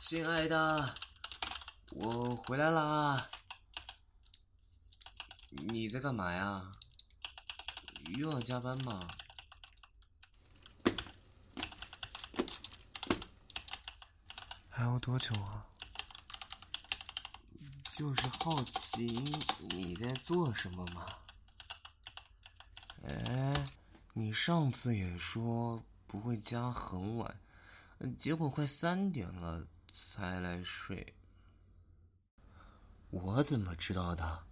亲爱的，我回来啦！你在干嘛呀？又要加班吗？还要多久啊？就是好奇你在做什么嘛。哎，你上次也说不会加很晚，结果快三点了才来睡。我怎么知道的？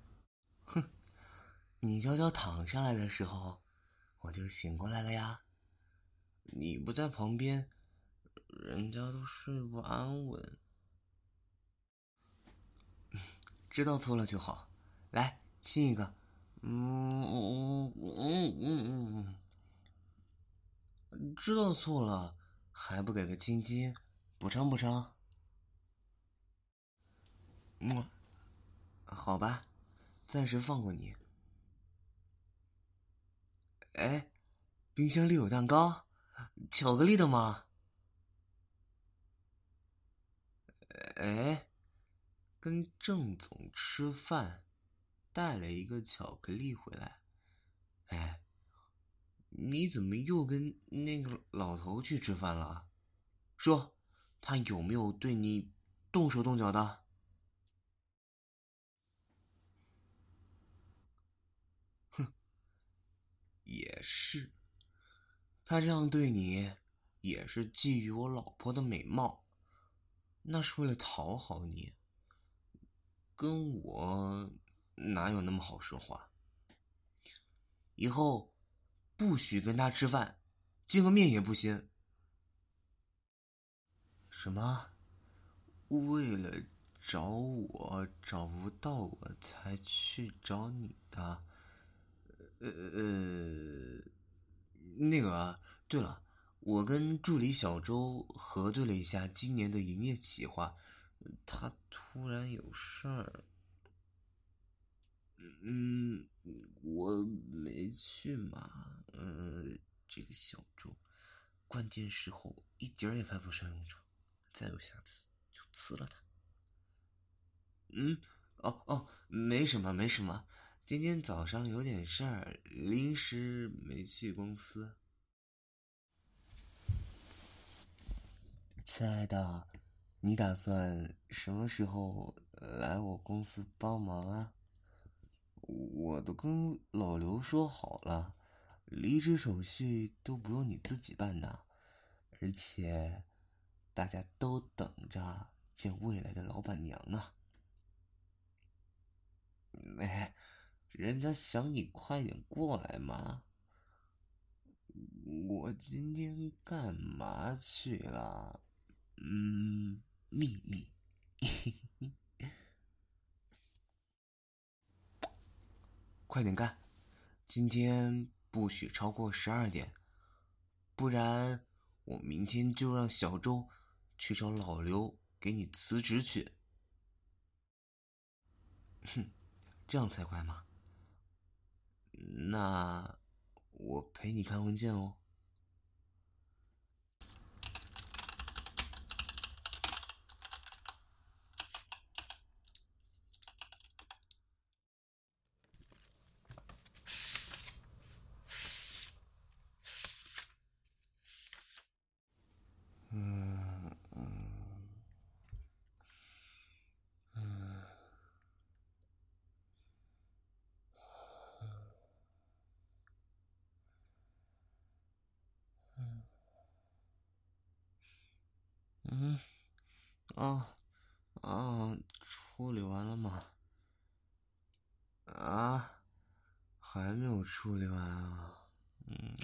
哼，你悄悄躺下来的时候，我就醒过来了呀。你不在旁边，人家都睡不安稳。知道错了就好，来亲一个，嗯嗯嗯嗯嗯嗯，知道错了还不给个亲亲，补偿补偿？嗯，好吧，暂时放过你。哎，冰箱里有蛋糕，巧克力的吗？哎。跟郑总吃饭，带了一个巧克力回来。哎，你怎么又跟那个老头去吃饭了？说，他有没有对你动手动脚的？也是，他这样对你，也是觊觎我老婆的美貌，那是为了讨好你。跟我哪有那么好说话？以后不许跟他吃饭，见个面也不行。什么？为了找我找不到我才去找你的？呃呃，那个啊，对了，我跟助理小周核对了一下今年的营业计划。他突然有事儿，嗯，我没去嘛，嗯，这个小周，关键时候一点儿也派不上用场，再有下次就辞了他。嗯，哦哦，没什么没什么，今天早上有点事儿，临时没去公司。亲爱的。你打算什么时候来我公司帮忙啊？我都跟老刘说好了，离职手续都不用你自己办的，而且大家都等着见未来的老板娘呢。哎，人家想你快点过来嘛。我今天干嘛去了？嗯。秘密，快点干！今天不许超过十二点，不然我明天就让小周去找老刘给你辞职去。哼，这样才快吗？那我陪你看文件哦。啊，啊，处理完了吗？啊，还没有处理完啊？嗯，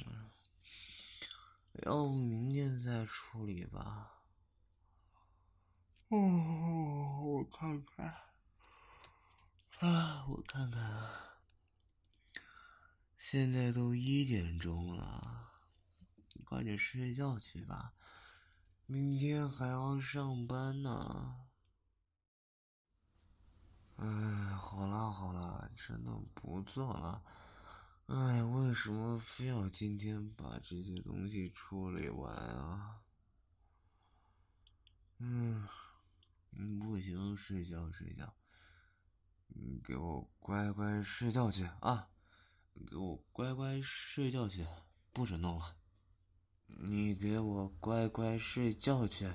要不明天再处理吧。哦，我看看，啊，我看看，现在都一点钟了，你快点睡觉去吧。明天还要上班呢。哎，好了好了，真的不做了。哎，为什么非要今天把这些东西处理完啊？嗯，不行，睡觉睡觉。你给我乖乖睡觉去啊！给我乖乖睡觉去，不准弄了。你给我乖乖睡觉去。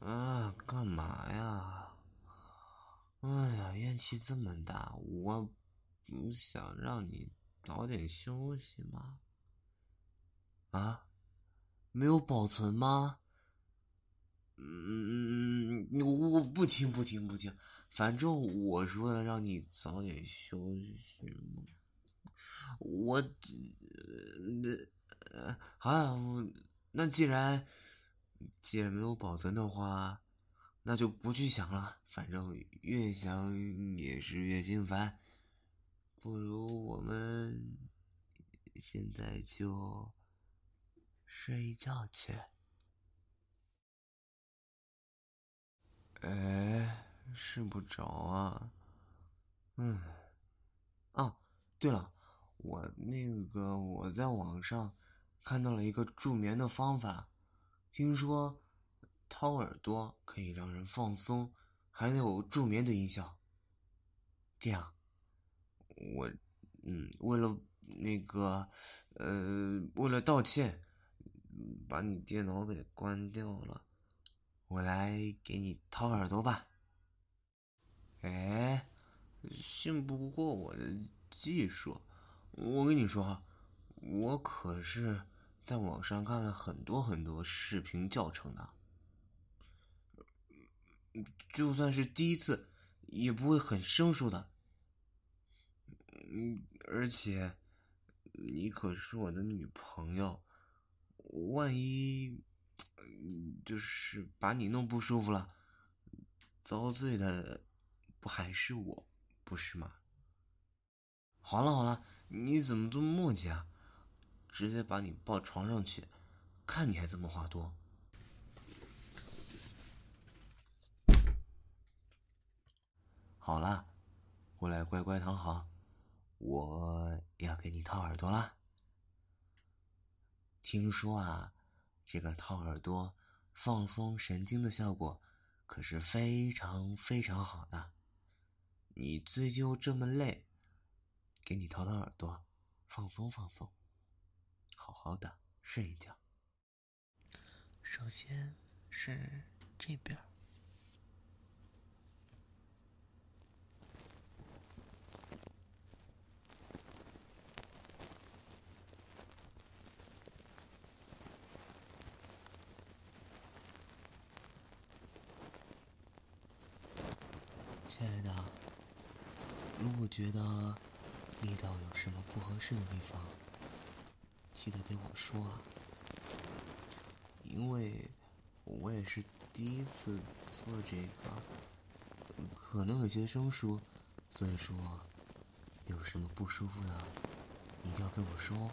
啊，干嘛呀？哎呀，怨气这么大，我不想让你早点休息吗？啊，没有保存吗？嗯，我我不听不听不听，反正我说的让你早点休息我呃，好，那既然既然没有保存的话，那就不去想了，反正越想也是越心烦。不如我们现在就睡觉去。哎，睡不着啊。嗯，啊，对了，我那个我在网上看到了一个助眠的方法，听说掏耳朵可以让人放松，还有助眠的音效。这样，我嗯，为了那个呃，为了道歉，把你电脑给关掉了。我来给你掏耳朵吧。哎，信不过我的技术，我跟你说哈，我可是在网上看了很多很多视频教程的，就算是第一次，也不会很生疏的。嗯，而且你可是我的女朋友，万一……就是把你弄不舒服了，遭罪的不还是我，不是吗？好了好了，你怎么这么磨叽啊？直接把你抱床上去，看你还这么话多。好了，过来乖乖躺好，我要给你掏耳朵了。听说啊。这个掏耳朵、放松神经的效果可是非常非常好的。你最近这么累，给你掏掏耳朵，放松放松，好好的睡一觉。首先是这边。亲爱的，如果觉得力道有什么不合适的地方，记得跟我说啊。因为我也是第一次做这个，可能有些生疏，所以说有什么不舒服的，一定要跟我说。哦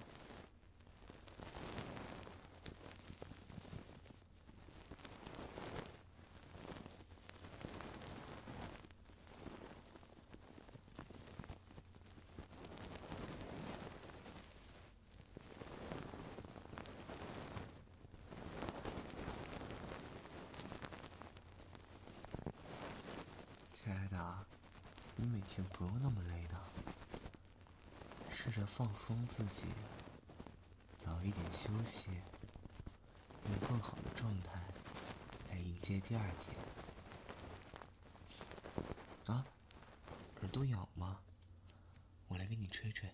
爱的，你不用那么累的，试着放松自己，早一点休息，用更好的状态来迎接第二天。啊，耳朵痒吗？我来给你吹吹。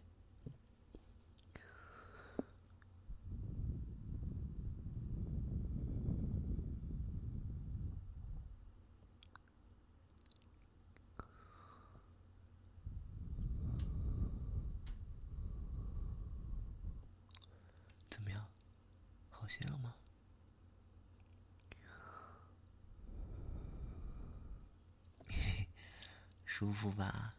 好些了吗？舒服吧？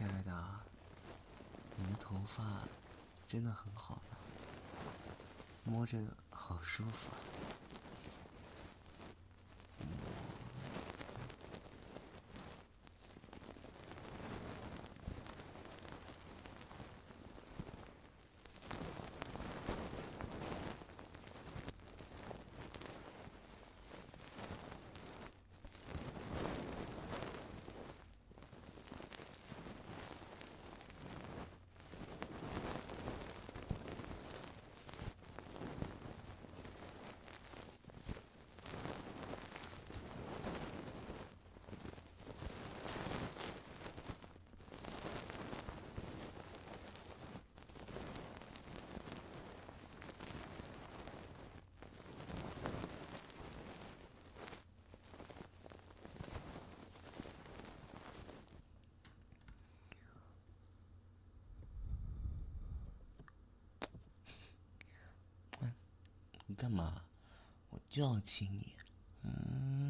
亲爱的，你的头发真的很好呢，摸着好舒服。啊干嘛？我就要亲你。嗯。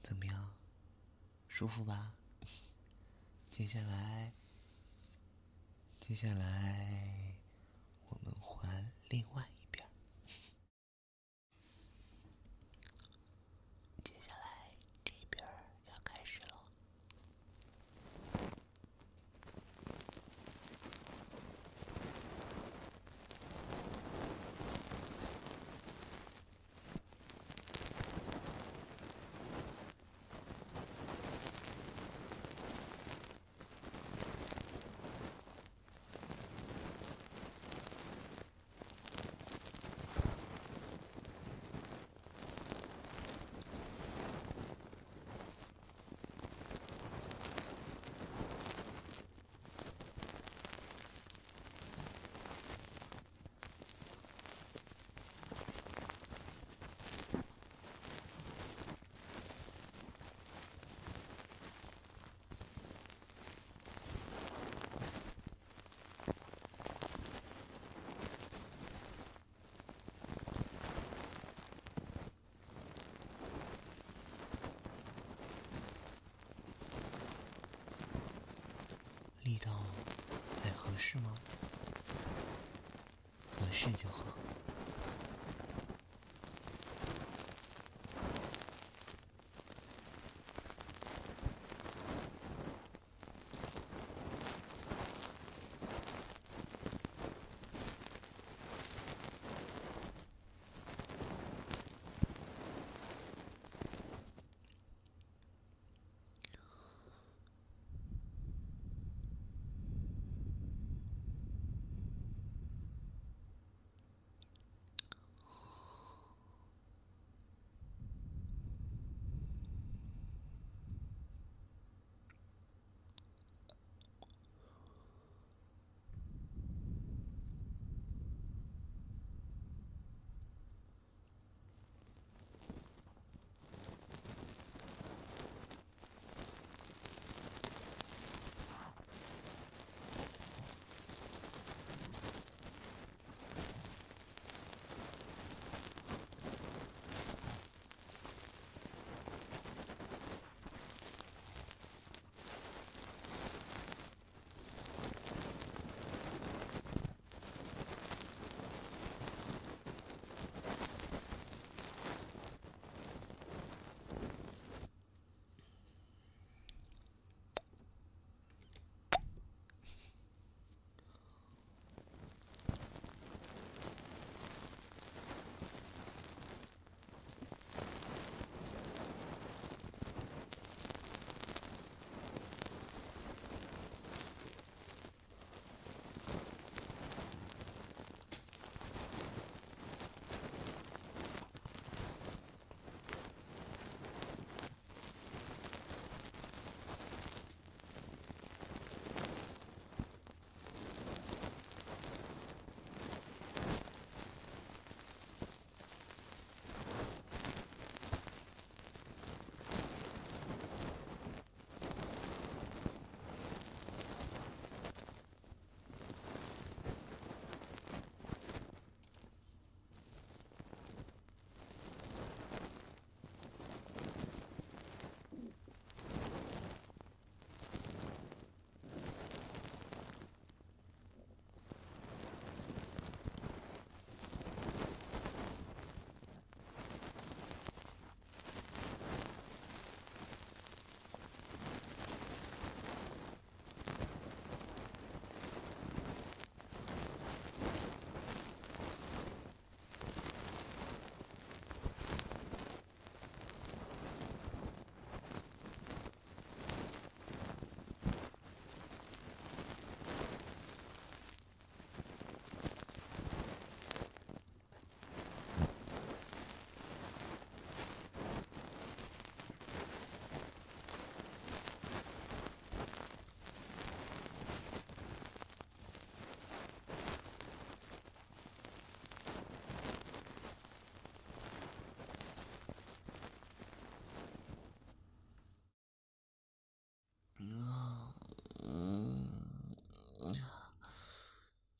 怎么样，舒服吧？接下来，接下来，我们换另外。力道是吗？合适就好。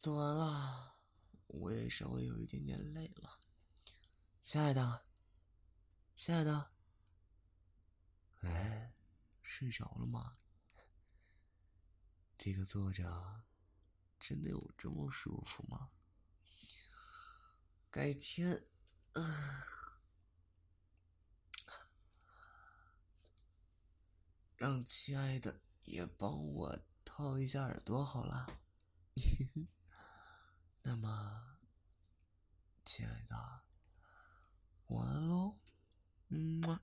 做完了，我也稍微有一点点累了。亲爱的，亲爱的，哎，睡着了吗？这个坐着真的有这么舒服吗？改天，让亲爱的也帮我掏一下耳朵好了。那么，亲爱的，晚安喽，嗯么。